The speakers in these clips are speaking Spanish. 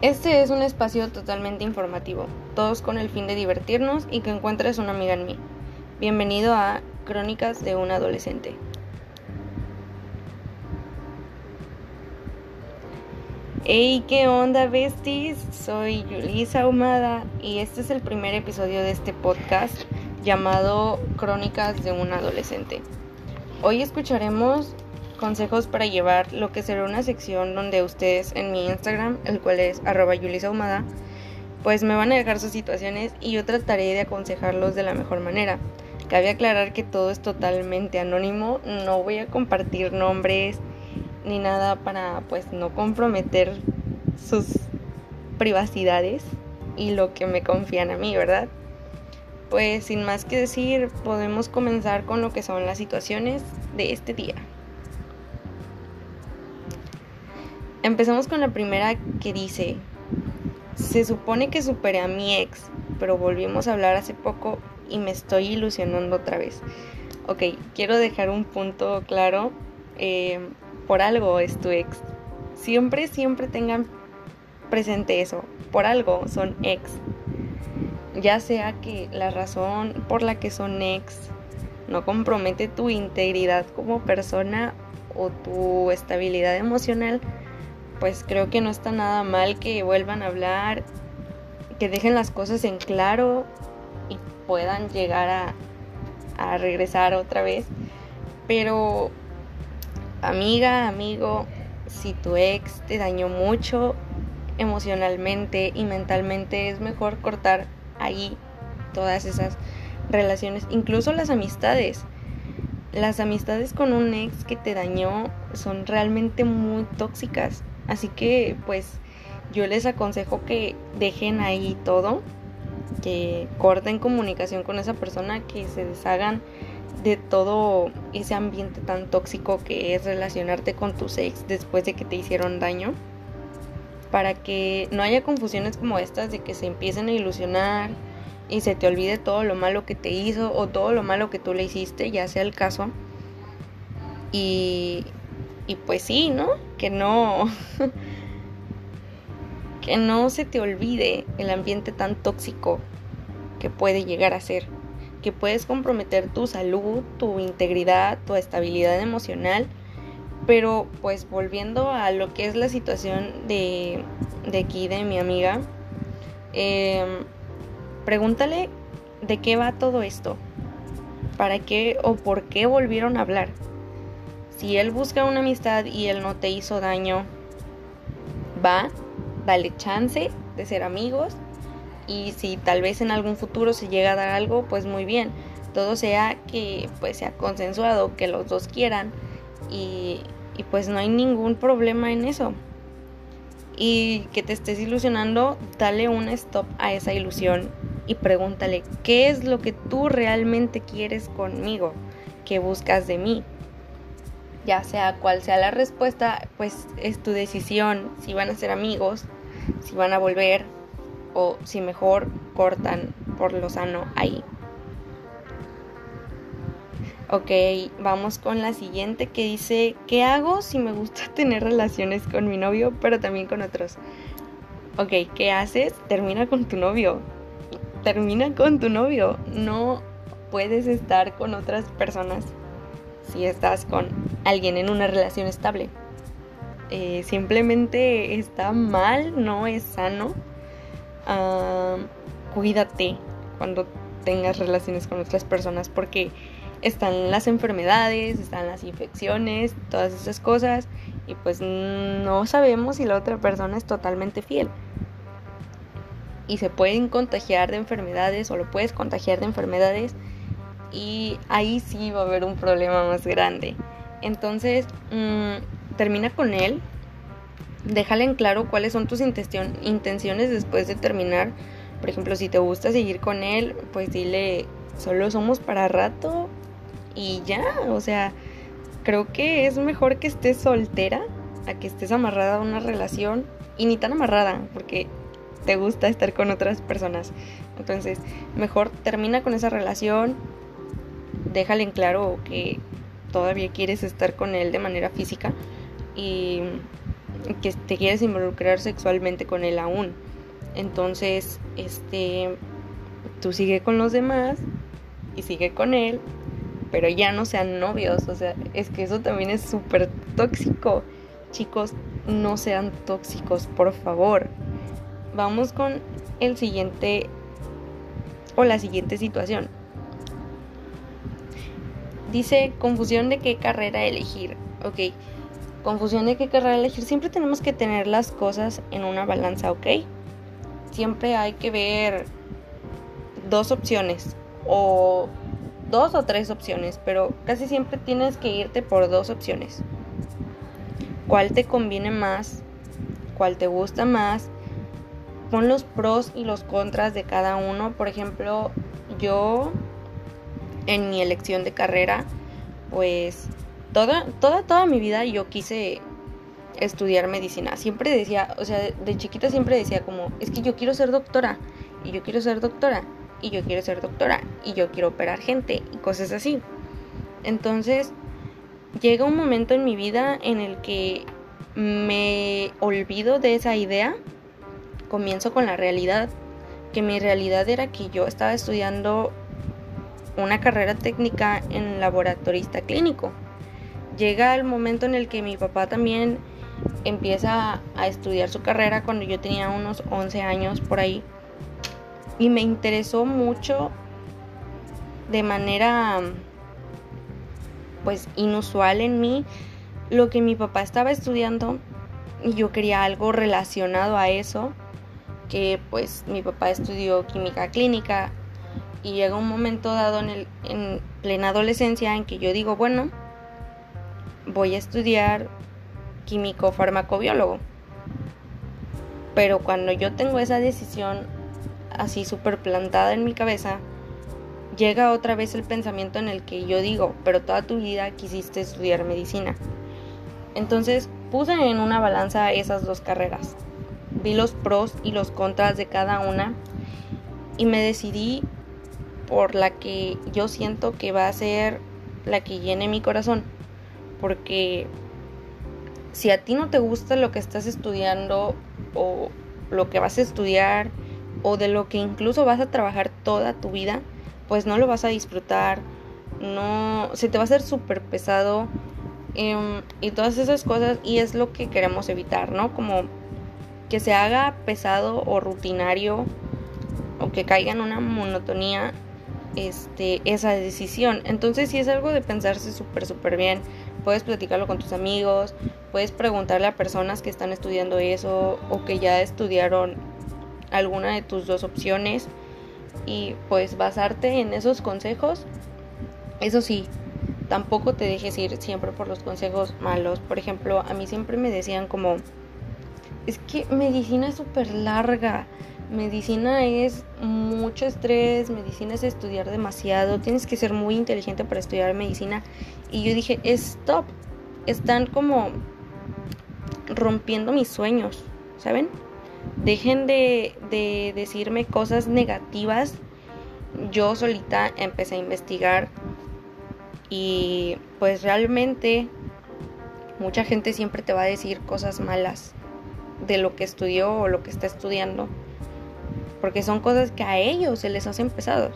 Este es un espacio totalmente informativo, todos con el fin de divertirnos y que encuentres una amiga en mí. Bienvenido a Crónicas de un Adolescente. Hey, ¿qué onda, besties? Soy Yulisa Humada y este es el primer episodio de este podcast llamado Crónicas de un Adolescente. Hoy escucharemos consejos para llevar lo que será una sección donde ustedes en mi Instagram, el cual es arroba pues me van a dejar sus situaciones y yo trataré de aconsejarlos de la mejor manera. Cabe aclarar que todo es totalmente anónimo, no voy a compartir nombres ni nada para pues no comprometer sus privacidades y lo que me confían a mí, ¿verdad? Pues sin más que decir, podemos comenzar con lo que son las situaciones de este día. Empezamos con la primera que dice, se supone que superé a mi ex, pero volvimos a hablar hace poco y me estoy ilusionando otra vez. Ok, quiero dejar un punto claro. Eh, por algo es tu ex. Siempre, siempre tengan presente eso. Por algo son ex ya sea que la razón por la que son ex no compromete tu integridad como persona o tu estabilidad emocional, pues creo que no está nada mal que vuelvan a hablar, que dejen las cosas en claro y puedan llegar a, a regresar otra vez. Pero, amiga, amigo, si tu ex te dañó mucho emocionalmente y mentalmente, es mejor cortar ahí todas esas relaciones, incluso las amistades. Las amistades con un ex que te dañó son realmente muy tóxicas. Así que pues yo les aconsejo que dejen ahí todo, que corten comunicación con esa persona, que se deshagan de todo ese ambiente tan tóxico que es relacionarte con tus ex después de que te hicieron daño para que no haya confusiones como estas de que se empiecen a ilusionar y se te olvide todo lo malo que te hizo o todo lo malo que tú le hiciste, ya sea el caso. Y, y pues sí, ¿no? Que no... que no se te olvide el ambiente tan tóxico que puede llegar a ser. Que puedes comprometer tu salud, tu integridad, tu estabilidad emocional pero pues volviendo a lo que es la situación de, de aquí, de mi amiga, em, pregúntale de qué va todo esto, para qué o por qué volvieron a hablar. Si él busca una amistad y él no te hizo daño, va, dale chance de ser amigos y si tal vez en algún futuro se llega a dar algo, pues muy bien. Todo sea que pues sea consensuado, que los dos quieran y, y pues no hay ningún problema en eso. Y que te estés ilusionando, dale un stop a esa ilusión y pregúntale, ¿qué es lo que tú realmente quieres conmigo? ¿Qué buscas de mí? Ya sea cual sea la respuesta, pues es tu decisión si van a ser amigos, si van a volver o si mejor cortan por lo sano ahí. Ok, vamos con la siguiente que dice, ¿qué hago si me gusta tener relaciones con mi novio, pero también con otros? Ok, ¿qué haces? Termina con tu novio. Termina con tu novio. No puedes estar con otras personas si estás con alguien en una relación estable. Eh, simplemente está mal, no es sano. Cuídate cuando tengas relaciones con otras personas porque están las enfermedades, están las infecciones, todas esas cosas y pues no sabemos si la otra persona es totalmente fiel. Y se pueden contagiar de enfermedades o lo puedes contagiar de enfermedades y ahí sí va a haber un problema más grande. Entonces, mm, termina con él, déjale en claro cuáles son tus intenciones después de terminar. Por ejemplo, si te gusta seguir con él, pues dile, solo somos para rato y ya, o sea, creo que es mejor que estés soltera a que estés amarrada a una relación y ni tan amarrada, porque te gusta estar con otras personas. Entonces, mejor termina con esa relación, déjale en claro que todavía quieres estar con él de manera física y que te quieres involucrar sexualmente con él aún. Entonces, este, tú sigue con los demás y sigue con él, pero ya no sean novios. O sea, es que eso también es súper tóxico. Chicos, no sean tóxicos, por favor. Vamos con el siguiente o la siguiente situación. Dice confusión de qué carrera elegir. Ok, confusión de qué carrera elegir. Siempre tenemos que tener las cosas en una balanza, ¿ok? Siempre hay que ver dos opciones o dos o tres opciones, pero casi siempre tienes que irte por dos opciones. ¿Cuál te conviene más? ¿Cuál te gusta más? Pon los pros y los contras de cada uno. Por ejemplo, yo en mi elección de carrera, pues toda, toda, toda mi vida yo quise estudiar medicina. Siempre decía, o sea, de, chiquita siempre decía como, es que yo quiero ser doctora, y yo quiero ser doctora, y yo quiero ser doctora, y yo quiero operar gente, y cosas así. Entonces, llega un momento en mi vida en el que me olvido de esa idea, comienzo con la realidad, que mi realidad era que yo estaba estudiando una carrera técnica en laboratorista clínico. Llega el momento en el que mi papá también empieza a estudiar su carrera cuando yo tenía unos 11 años por ahí. Y me interesó mucho de manera pues inusual en mí lo que mi papá estaba estudiando y yo quería algo relacionado a eso que pues mi papá estudió química clínica y llega un momento dado en, el, en plena adolescencia en que yo digo, bueno, voy a estudiar químico farmacobiólogo. Pero cuando yo tengo esa decisión así súper plantada en mi cabeza, llega otra vez el pensamiento en el que yo digo, pero toda tu vida quisiste estudiar medicina. Entonces puse en una balanza esas dos carreras. Vi los pros y los contras de cada una y me decidí por la que yo siento que va a ser la que llene mi corazón. Porque si a ti no te gusta lo que estás estudiando o lo que vas a estudiar o de lo que incluso vas a trabajar toda tu vida, pues no lo vas a disfrutar, no, se te va a hacer súper pesado em, y todas esas cosas y es lo que queremos evitar, ¿no? Como que se haga pesado o rutinario o que caiga en una monotonía este, esa decisión. Entonces si es algo de pensarse súper, súper bien. Puedes platicarlo con tus amigos, puedes preguntarle a personas que están estudiando eso o que ya estudiaron alguna de tus dos opciones y pues basarte en esos consejos. Eso sí, tampoco te dejes ir siempre por los consejos malos. Por ejemplo, a mí siempre me decían como, es que medicina es súper larga medicina es mucho estrés, medicina es estudiar demasiado, tienes que ser muy inteligente para estudiar medicina. Y yo dije, stop, están como rompiendo mis sueños, ¿saben? Dejen de, de decirme cosas negativas. Yo solita empecé a investigar y pues realmente mucha gente siempre te va a decir cosas malas de lo que estudió o lo que está estudiando porque son cosas que a ellos se les hacen pesados.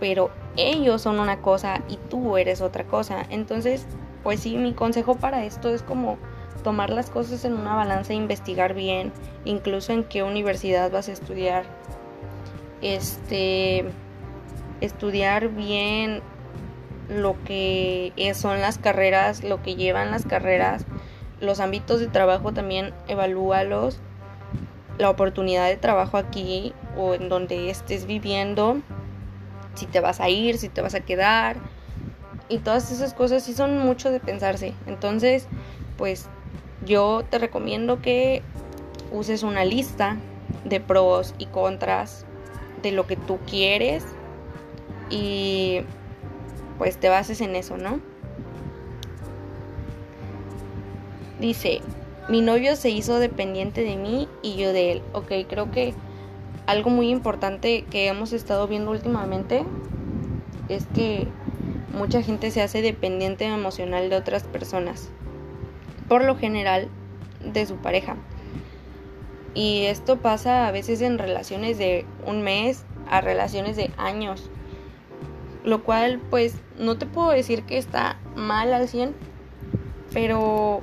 Pero ellos son una cosa y tú eres otra cosa. Entonces, pues sí, mi consejo para esto es como tomar las cosas en una balanza e investigar bien, incluso en qué universidad vas a estudiar. Este estudiar bien lo que son las carreras, lo que llevan las carreras, los ámbitos de trabajo también evalúalos la oportunidad de trabajo aquí o en donde estés viviendo, si te vas a ir, si te vas a quedar. Y todas esas cosas sí son mucho de pensarse. Entonces, pues yo te recomiendo que uses una lista de pros y contras de lo que tú quieres y pues te bases en eso, ¿no? Dice, mi novio se hizo dependiente de mí y yo de él. Ok, creo que algo muy importante que hemos estado viendo últimamente es que mucha gente se hace dependiente emocional de otras personas. Por lo general, de su pareja. Y esto pasa a veces en relaciones de un mes a relaciones de años. Lo cual pues no te puedo decir que está mal al 100, pero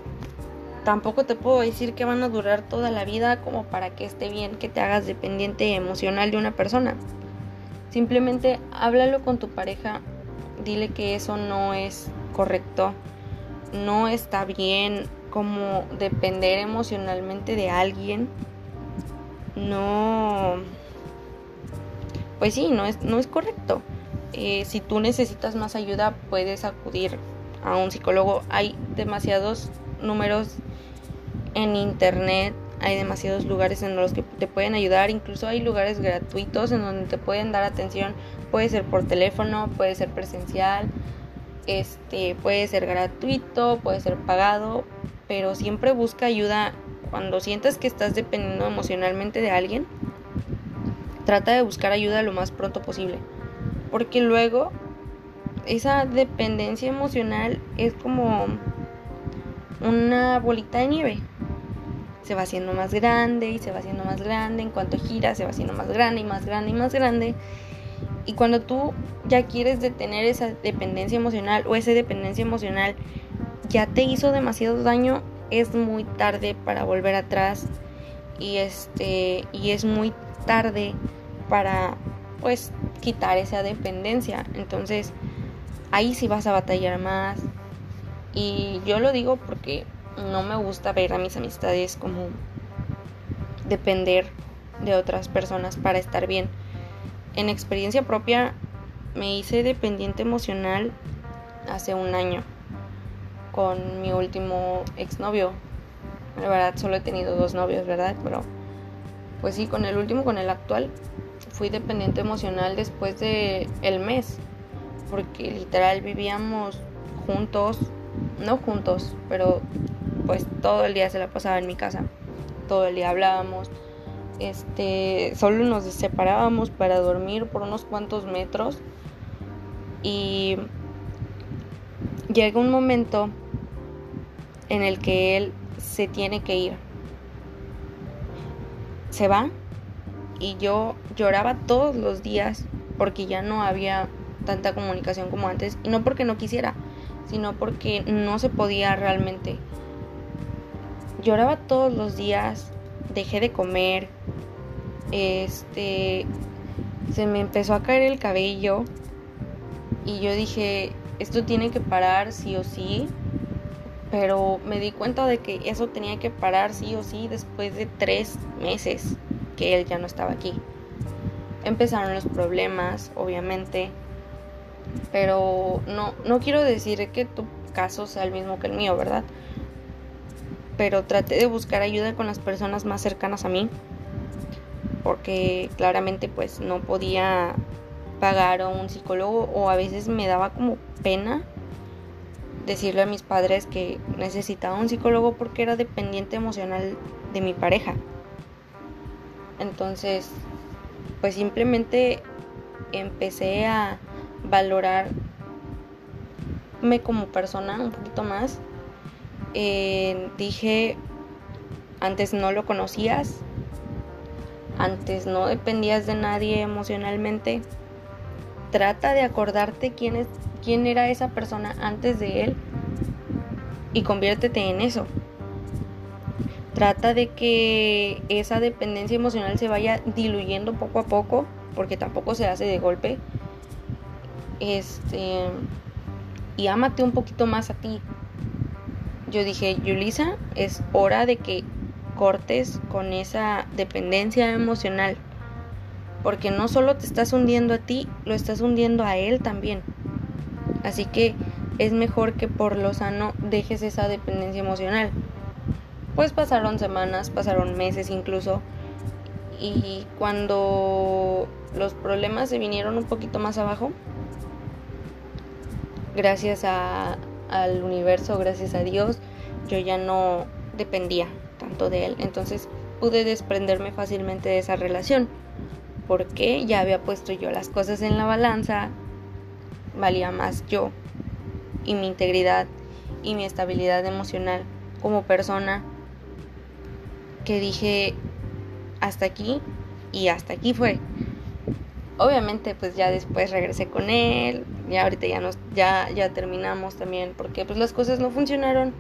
tampoco te puedo decir que van a durar toda la vida como para que esté bien que te hagas dependiente emocional de una persona. Simplemente háblalo con tu pareja, dile que eso no es correcto, no está bien como depender emocionalmente de alguien. No, pues sí, no es, no es correcto. Eh, si tú necesitas más ayuda, puedes acudir a un psicólogo. Hay demasiados números en internet, hay demasiados lugares en los que te pueden ayudar, incluso hay lugares gratuitos en donde te pueden dar atención, puede ser por teléfono, puede ser presencial, este, puede ser gratuito, puede ser pagado, pero siempre busca ayuda cuando sientas que estás dependiendo emocionalmente de alguien. Trata de buscar ayuda lo más pronto posible, porque luego esa dependencia emocional es como una bolita de nieve se va haciendo más grande y se va haciendo más grande. En cuanto gira, se va haciendo más grande y más grande y más grande. Y cuando tú ya quieres detener esa dependencia emocional o esa dependencia emocional ya te hizo demasiado daño, es muy tarde para volver atrás y este y es muy tarde para pues quitar esa dependencia. Entonces, ahí sí vas a batallar más. Y yo lo digo porque no me gusta ver a mis amistades como depender de otras personas para estar bien. En experiencia propia me hice dependiente emocional hace un año con mi último exnovio. La verdad solo he tenido dos novios, ¿verdad? Pero pues sí, con el último, con el actual, fui dependiente emocional después de el mes, porque literal vivíamos juntos, no juntos, pero pues todo el día se la pasaba en mi casa. Todo el día hablábamos. Este, solo nos separábamos para dormir por unos cuantos metros. Y llega un momento en el que él se tiene que ir. Se va y yo lloraba todos los días porque ya no había tanta comunicación como antes y no porque no quisiera, sino porque no se podía realmente. Lloraba todos los días, dejé de comer, este, se me empezó a caer el cabello y yo dije, esto tiene que parar sí o sí, pero me di cuenta de que eso tenía que parar sí o sí después de tres meses que él ya no estaba aquí. Empezaron los problemas, obviamente, pero no, no quiero decir que tu caso sea el mismo que el mío, ¿verdad? Pero traté de buscar ayuda con las personas más cercanas a mí porque claramente pues no podía pagar a un psicólogo o a veces me daba como pena decirle a mis padres que necesitaba un psicólogo porque era dependiente emocional de mi pareja. Entonces, pues simplemente empecé a valorarme como persona un poquito más dije, antes no lo conocías, antes no dependías de nadie emocionalmente. Trata de acordarte quién, es, quién era esa persona antes de él y conviértete en eso. Trata de que esa dependencia emocional se vaya diluyendo poco a poco, porque tampoco se hace de golpe. Este y ámate un poquito más a ti yo dije, Yulisa, es hora de que cortes con esa dependencia emocional. Porque no solo te estás hundiendo a ti, lo estás hundiendo a él también. Así que es mejor que por lo sano dejes esa dependencia emocional. Pues pasaron semanas, pasaron meses incluso. Y cuando los problemas se vinieron un poquito más abajo, gracias a, al universo, gracias a Dios, yo ya no dependía tanto de él. Entonces pude desprenderme fácilmente de esa relación. Porque ya había puesto yo las cosas en la balanza. Valía más yo y mi integridad y mi estabilidad emocional como persona que dije hasta aquí y hasta aquí fue. Obviamente pues ya después regresé con él, ya ahorita ya nos ya ya terminamos también porque pues las cosas no funcionaron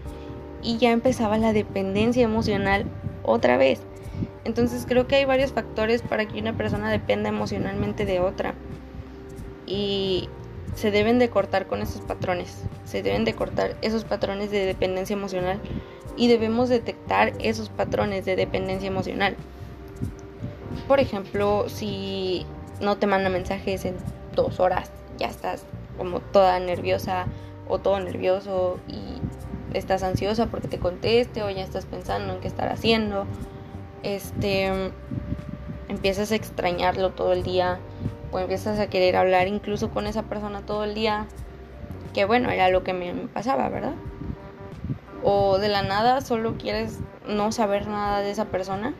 y ya empezaba la dependencia emocional otra vez. Entonces creo que hay varios factores para que una persona dependa emocionalmente de otra. Y se deben de cortar con esos patrones. Se deben de cortar esos patrones de dependencia emocional. Y debemos detectar esos patrones de dependencia emocional. Por ejemplo, si no te manda mensajes en dos horas, ya estás como toda nerviosa o todo nervioso y estás ansiosa porque te conteste o ya estás pensando en qué estar haciendo este, empiezas a extrañarlo todo el día o empiezas a querer hablar incluso con esa persona todo el día, que bueno, era lo que me pasaba, ¿verdad? O de la nada solo quieres no saber nada de esa persona.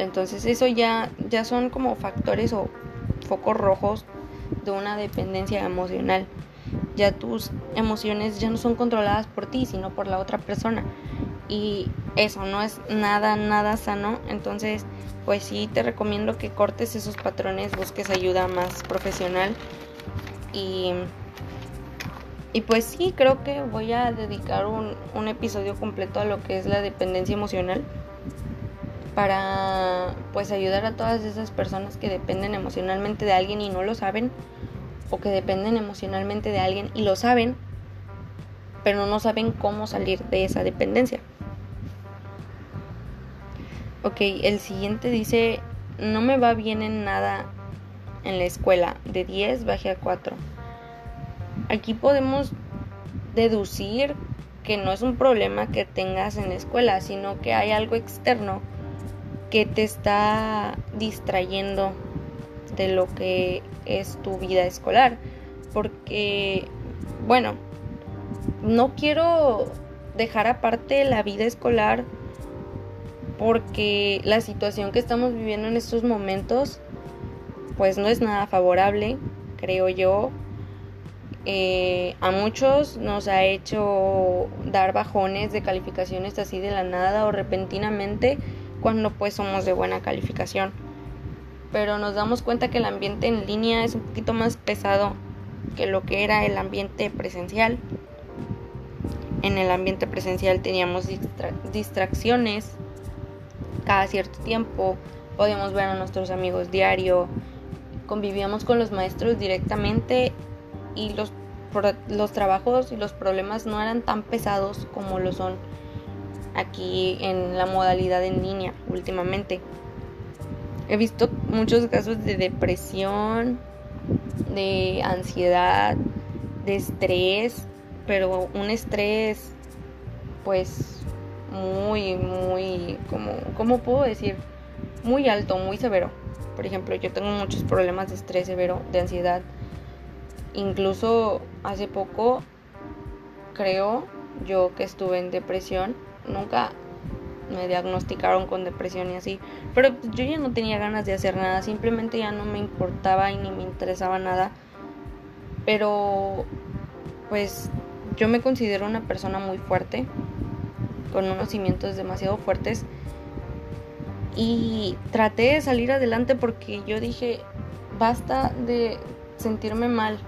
Entonces eso ya, ya son como factores o focos rojos de una dependencia emocional. Ya tus emociones ya no son controladas por ti, sino por la otra persona y eso no es nada, nada sano. Entonces, pues sí, te recomiendo que cortes esos patrones, busques ayuda más profesional y, y pues sí, creo que voy a dedicar un, un episodio completo a lo que es la dependencia emocional para pues ayudar a todas esas personas que dependen emocionalmente de alguien y no lo saben o que dependen emocionalmente de alguien y lo saben pero no saben cómo salir de esa dependencia. Ok, el siguiente dice, no me va bien en nada en la escuela, de 10 bajé a 4. Aquí podemos deducir que no es un problema que tengas en la escuela, sino que hay algo externo que te está distrayendo de lo que es tu vida escolar. Porque, bueno, no quiero dejar aparte la vida escolar porque la situación que estamos viviendo en estos momentos pues no es nada favorable, creo yo. Eh, a muchos nos ha hecho dar bajones de calificaciones así de la nada o repentinamente cuando pues somos de buena calificación. Pero nos damos cuenta que el ambiente en línea es un poquito más pesado que lo que era el ambiente presencial. En el ambiente presencial teníamos distracciones, cada cierto tiempo, podíamos ver a nuestros amigos diario, convivíamos con los maestros directamente y los, los trabajos y los problemas no eran tan pesados como lo son aquí en la modalidad en línea últimamente. He visto muchos casos de depresión, de ansiedad, de estrés, pero un estrés pues muy, muy, como, ¿cómo puedo decir? Muy alto, muy severo. Por ejemplo, yo tengo muchos problemas de estrés severo, de ansiedad. Incluso hace poco, creo yo que estuve en depresión. Nunca me diagnosticaron con depresión y así. Pero yo ya no tenía ganas de hacer nada. Simplemente ya no me importaba y ni me interesaba nada. Pero, pues, yo me considero una persona muy fuerte con unos cimientos demasiado fuertes. Y traté de salir adelante porque yo dije, basta de sentirme mal.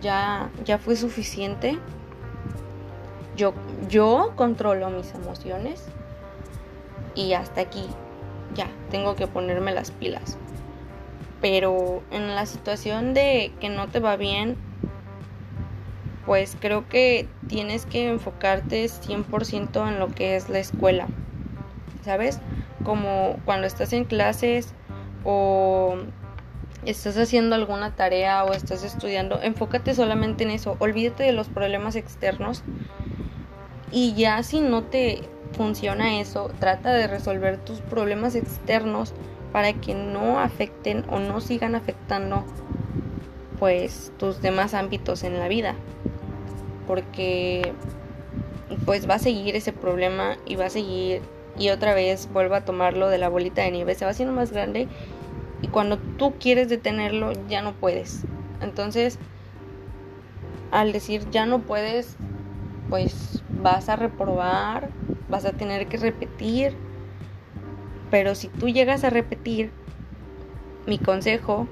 Ya, ya fue suficiente. Yo, yo controlo mis emociones. Y hasta aquí. Ya, tengo que ponerme las pilas. Pero en la situación de que no te va bien, pues creo que tienes que enfocarte 100% en lo que es la escuela, ¿sabes? Como cuando estás en clases o estás haciendo alguna tarea o estás estudiando, enfócate solamente en eso, olvídate de los problemas externos y ya si no te funciona eso, trata de resolver tus problemas externos para que no afecten o no sigan afectando pues tus demás ámbitos en la vida porque pues va a seguir ese problema y va a seguir y otra vez vuelva a tomarlo de la bolita de nieve, se va haciendo más grande y cuando tú quieres detenerlo ya no puedes. Entonces, al decir ya no puedes, pues vas a reprobar, vas a tener que repetir. Pero si tú llegas a repetir, mi consejo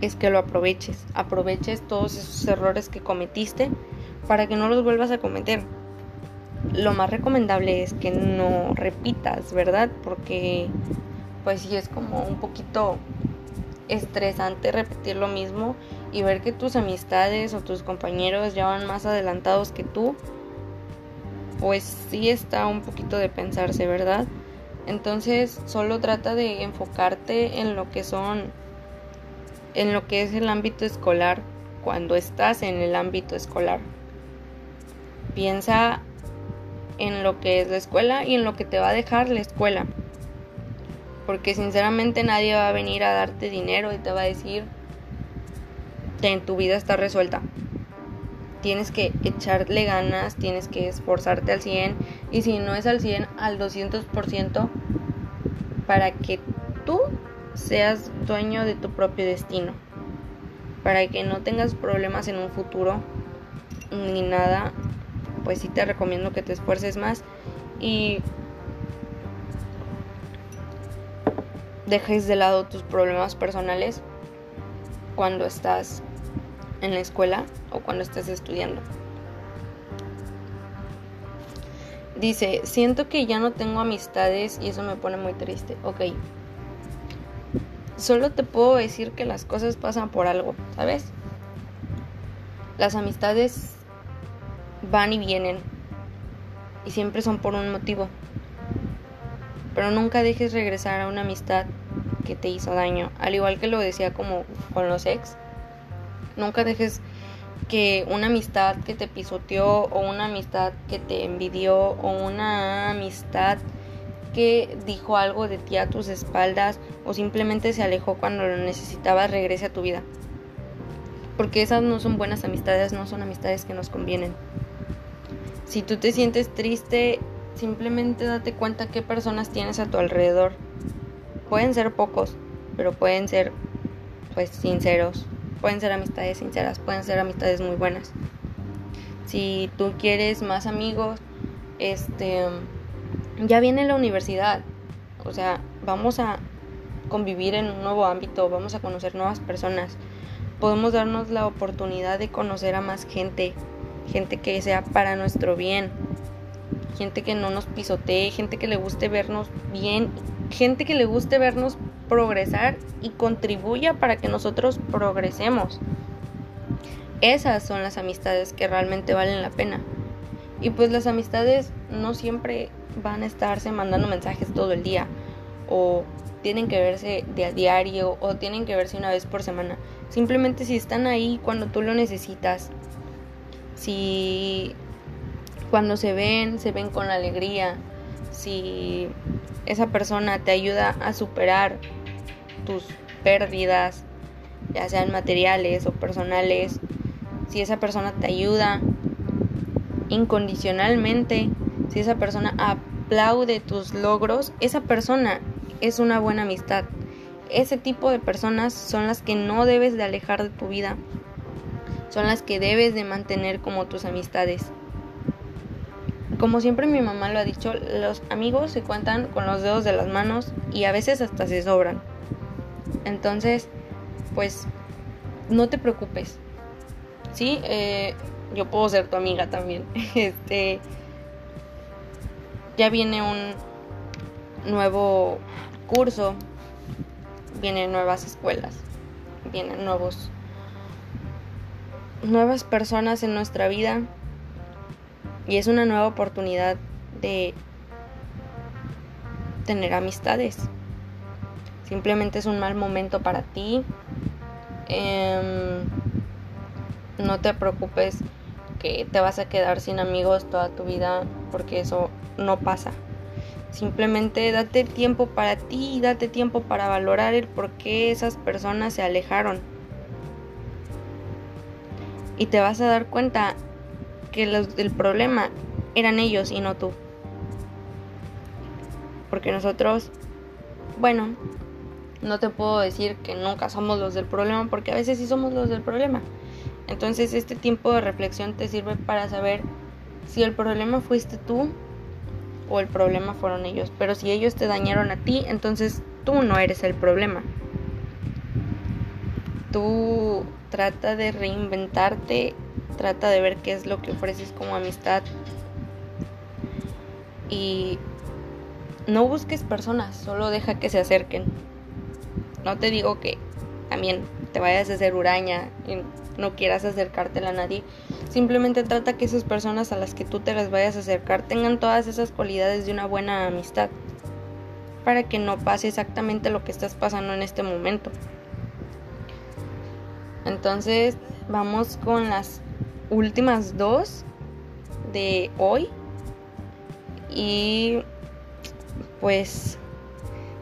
es que lo aproveches. Aproveches todos esos errores que cometiste para que no los vuelvas a cometer. Lo más recomendable es que no repitas, ¿verdad? Porque pues sí es como un poquito estresante repetir lo mismo y ver que tus amistades o tus compañeros ya van más adelantados que tú, pues sí está un poquito de pensarse, ¿verdad? Entonces solo trata de enfocarte en lo que son, en lo que es el ámbito escolar, cuando estás en el ámbito escolar. Piensa en lo que es la escuela y en lo que te va a dejar la escuela. Porque sinceramente nadie va a venir a darte dinero y te va a decir que en tu vida está resuelta. Tienes que echarle ganas, tienes que esforzarte al 100 y si no es al 100, al 200% para que tú seas dueño de tu propio destino. Para que no tengas problemas en un futuro ni nada, pues sí te recomiendo que te esfuerces más y dejes de lado tus problemas personales cuando estás en la escuela o cuando estés estudiando. Dice, siento que ya no tengo amistades y eso me pone muy triste. Ok. Solo te puedo decir que las cosas pasan por algo, ¿sabes? Las amistades van y vienen y siempre son por un motivo. Pero nunca dejes regresar a una amistad que te hizo daño. Al igual que lo decía como con los ex. Nunca dejes que una amistad que te pisoteó o una amistad que te envidió o una amistad que dijo algo de ti a tus espaldas o simplemente se alejó cuando lo necesitabas regrese a tu vida. Porque esas no son buenas amistades, no son amistades que nos convienen. Si tú te sientes triste, simplemente date cuenta qué personas tienes a tu alrededor. Pueden ser pocos, pero pueden ser pues sinceros. Pueden ser amistades sinceras, pueden ser amistades muy buenas. Si tú quieres más amigos, este ya viene la universidad. O sea, vamos a convivir en un nuevo ámbito, vamos a conocer nuevas personas. Podemos darnos la oportunidad de conocer a más gente, gente que sea para nuestro bien, gente que no nos pisotee, gente que le guste vernos bien, gente que le guste vernos progresar y contribuya para que nosotros progresemos. Esas son las amistades que realmente valen la pena. Y pues las amistades no siempre van a estarse mandando mensajes todo el día o tienen que verse de a diario o tienen que verse una vez por semana. Simplemente si están ahí cuando tú lo necesitas. Si cuando se ven, se ven con alegría. Si esa persona te ayuda a superar tus pérdidas, ya sean materiales o personales. Si esa persona te ayuda incondicionalmente, si esa persona aplaude tus logros, esa persona es una buena amistad. Ese tipo de personas son las que no debes de alejar de tu vida. Son las que debes de mantener como tus amistades. Como siempre mi mamá lo ha dicho, los amigos se cuentan con los dedos de las manos y a veces hasta se sobran. Entonces, pues, no te preocupes. Sí, eh, yo puedo ser tu amiga también. Este, ya viene un nuevo curso, vienen nuevas escuelas, vienen nuevos, nuevas personas en nuestra vida y es una nueva oportunidad de tener amistades. Simplemente es un mal momento para ti. Em, no te preocupes que te vas a quedar sin amigos toda tu vida porque eso no pasa. Simplemente date tiempo para ti date tiempo para valorar el por qué esas personas se alejaron. Y te vas a dar cuenta que los del problema eran ellos y no tú. Porque nosotros, bueno, no te puedo decir que nunca somos los del problema, porque a veces sí somos los del problema. Entonces este tiempo de reflexión te sirve para saber si el problema fuiste tú o el problema fueron ellos. Pero si ellos te dañaron a ti, entonces tú no eres el problema. Tú trata de reinventarte, trata de ver qué es lo que ofreces como amistad. Y no busques personas, solo deja que se acerquen. No te digo que también te vayas a hacer uraña y no quieras acercártela a nadie. Simplemente trata que esas personas a las que tú te las vayas a acercar tengan todas esas cualidades de una buena amistad. Para que no pase exactamente lo que estás pasando en este momento. Entonces vamos con las últimas dos de hoy. Y pues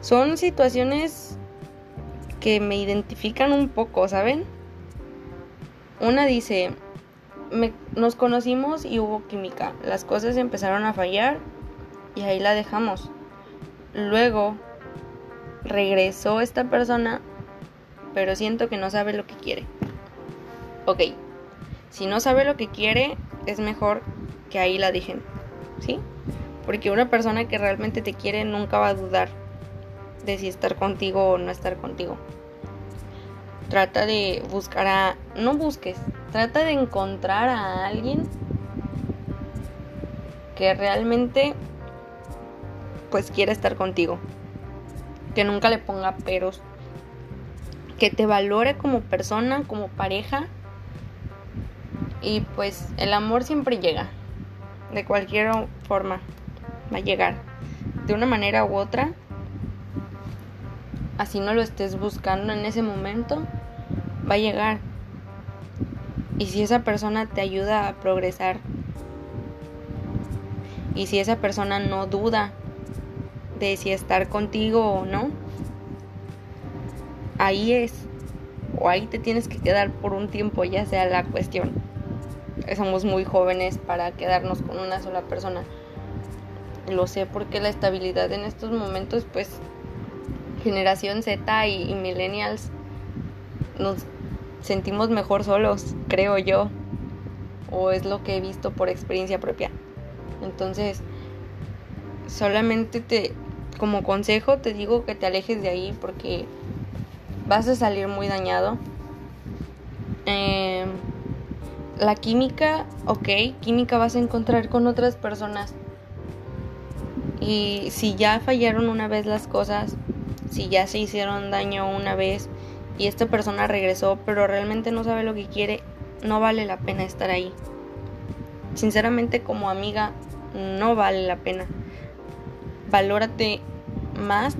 son situaciones que me identifican un poco, ¿saben? Una dice, nos conocimos y hubo química, las cosas empezaron a fallar y ahí la dejamos. Luego regresó esta persona, pero siento que no sabe lo que quiere. Ok, si no sabe lo que quiere, es mejor que ahí la dejen, ¿sí? Porque una persona que realmente te quiere nunca va a dudar de si estar contigo o no estar contigo. Trata de buscar a... No busques, trata de encontrar a alguien que realmente pues quiera estar contigo. Que nunca le ponga peros. Que te valore como persona, como pareja. Y pues el amor siempre llega. De cualquier forma va a llegar. De una manera u otra. Así no lo estés buscando en ese momento. Va a llegar. Y si esa persona te ayuda a progresar. Y si esa persona no duda de si estar contigo o no. Ahí es. O ahí te tienes que quedar por un tiempo, ya sea la cuestión. Somos muy jóvenes para quedarnos con una sola persona lo sé porque la estabilidad en estos momentos, pues generación Z y, millennials nos sentimos mejor solos, creo yo, o es lo que he visto por experiencia propia. Entonces, solamente te, como consejo, te digo que te alejes de ahí porque vas a salir muy dañado. Em, la química, ok, química vas a encontrar con otras personas y si ya fallaron una vez las cosas, si ya se hicieron daño una vez y esta persona regresó, pero realmente no sabe lo que quiere, no vale la pena estar ahí. Sinceramente como amiga, no vale la pena. Valórate más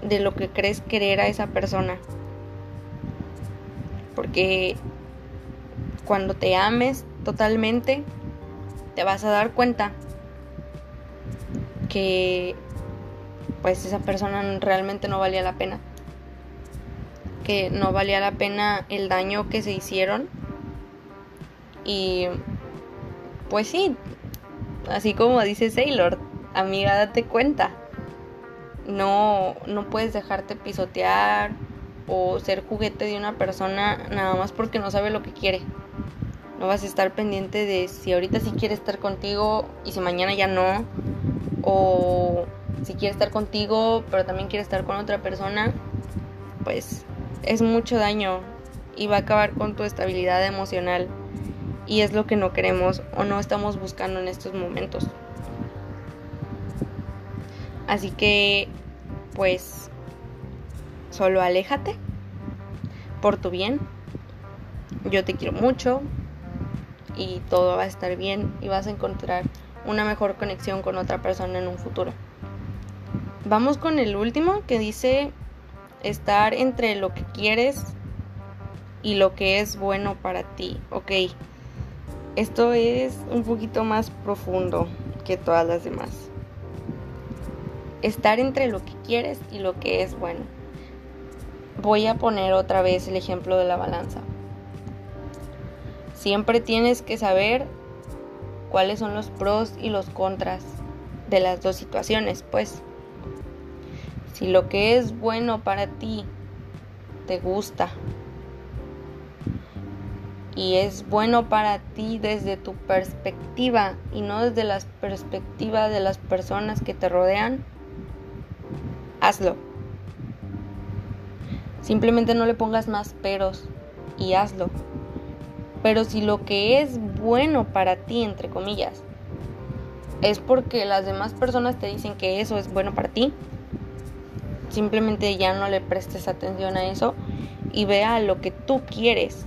de lo que crees querer a esa persona. Porque cuando te ames totalmente, te vas a dar cuenta que pues esa persona realmente no valía la pena. Que no valía la pena el daño que se hicieron. Y pues sí, así como dice Sailor, amiga, date cuenta. No, no puedes dejarte pisotear o ser juguete de una persona nada más porque no sabe lo que quiere. No vas a estar pendiente de si ahorita sí quiere estar contigo y si mañana ya no o si quiere estar contigo pero también quiere estar con otra persona, pues es mucho daño y va a acabar con tu estabilidad emocional y es lo que no queremos o no estamos buscando en estos momentos. Así que, pues, solo aléjate por tu bien. Yo te quiero mucho y todo va a estar bien y vas a encontrar una mejor conexión con otra persona en un futuro. Vamos con el último que dice estar entre lo que quieres y lo que es bueno para ti. Ok, esto es un poquito más profundo que todas las demás. Estar entre lo que quieres y lo que es bueno. Voy a poner otra vez el ejemplo de la balanza. Siempre tienes que saber cuáles son los pros y los contras de las dos situaciones, pues. Si lo que es bueno para ti te gusta y es bueno para ti desde tu perspectiva y no desde la perspectiva de las personas que te rodean, hazlo. Simplemente no le pongas más peros y hazlo. Pero si lo que es bueno para ti, entre comillas, es porque las demás personas te dicen que eso es bueno para ti, simplemente ya no le prestes atención a eso y vea lo que tú quieres.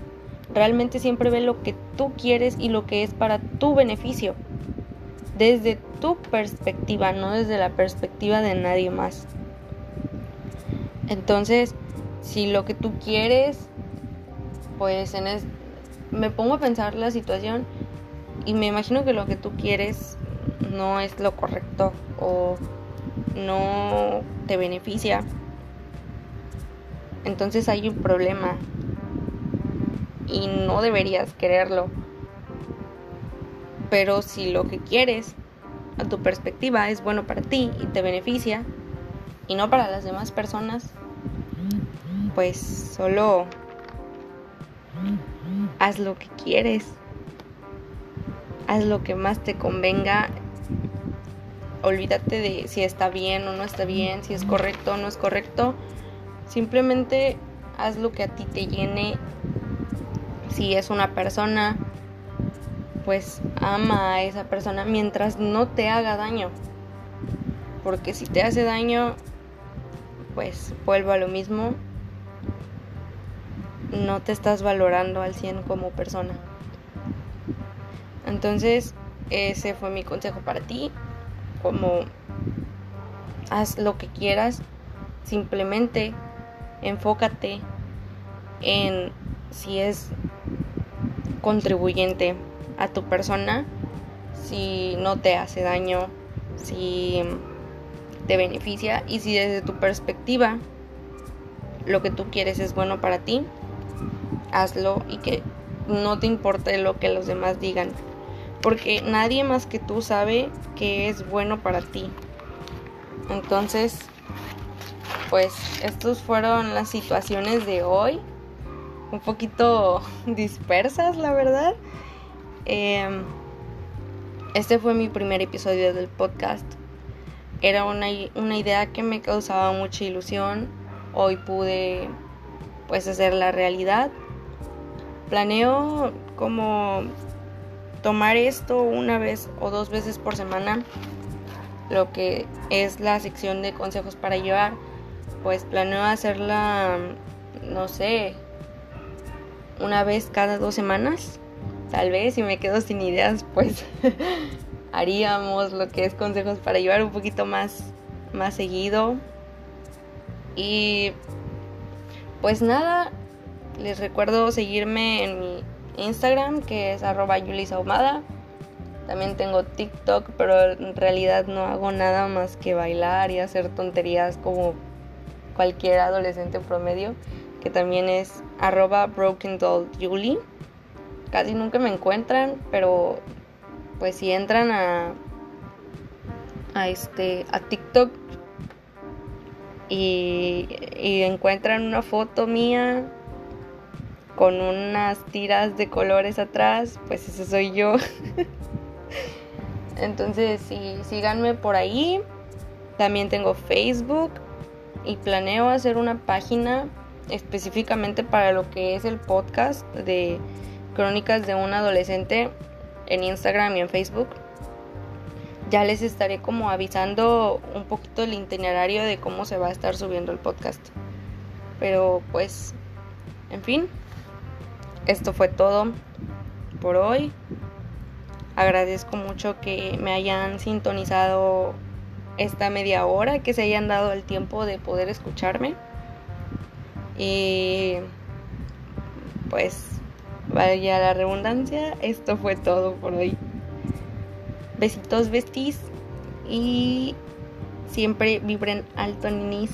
Realmente siempre ve lo que tú quieres y lo que es para tu beneficio. Desde tu perspectiva, no desde la perspectiva de nadie más. Entonces, si lo que tú quieres, pues en es, me pongo a pensar la situación y me imagino que lo que tú quieres no es lo correcto o no te beneficia. Entonces hay un problema y no deberías quererlo. Pero si lo que quieres, a tu perspectiva, es bueno para ti y te beneficia y no para las demás personas, pues solo haz lo que quieres. Haz lo que más te convenga. Olvídate de si está bien o no está bien, si es correcto o no es correcto. Simplemente haz lo que a ti te llene. Si es una persona, pues ama a esa persona mientras no te haga daño. Porque si te hace daño, pues vuelvo a lo mismo no te estás valorando al 100 como persona. Entonces, ese fue mi consejo para ti. Como haz lo que quieras, simplemente enfócate en si es contribuyente a tu persona, si no te hace daño, si te beneficia y si desde tu perspectiva lo que tú quieres es bueno para ti, hazlo y que no te importe lo que los demás digan. Porque nadie más que tú sabe que es bueno para ti. Entonces, pues estas fueron las situaciones de hoy. Un poquito dispersas, la verdad. Em, este fue mi primer episodio del podcast. Era una, una idea que me causaba mucha ilusión. Hoy pude pues hacer la realidad planeo como tomar esto una vez o dos veces por semana, lo que es la sección de consejos para llevar, pues planeo hacerla, no sé, una vez cada dos semanas, tal vez, si me quedo sin ideas, pues haríamos lo que es consejos para llevar un poquito más, más seguido. Y pues nada, les recuerdo seguirme en mi Instagram, que es arroba yulisahumada. También tengo TikTok, pero en realidad no hago nada más que bailar y hacer tonterías como cualquier adolescente promedio, que también es arroba broken doll Casi nunca me encuentran, pero pues si entran a, a este a TikTok y, y encuentran una foto mía con unas tiras de colores atrás, pues eso soy yo. Entonces, sí, síganme por ahí. También tengo Facebook y planeo hacer una página específicamente para lo que es el podcast de Crónicas de un adolescente en Instagram y en Facebook. Ya les estaré como avisando un poquito el itinerario de cómo se va a estar subiendo el podcast. Pero pues, en fin, esto fue todo por hoy. Agradezco mucho que me hayan sintonizado esta media hora, que se hayan dado el tiempo de poder escucharme. Y pues vaya la redundancia, esto fue todo por hoy. Besitos bestis y siempre vibren alto ninis.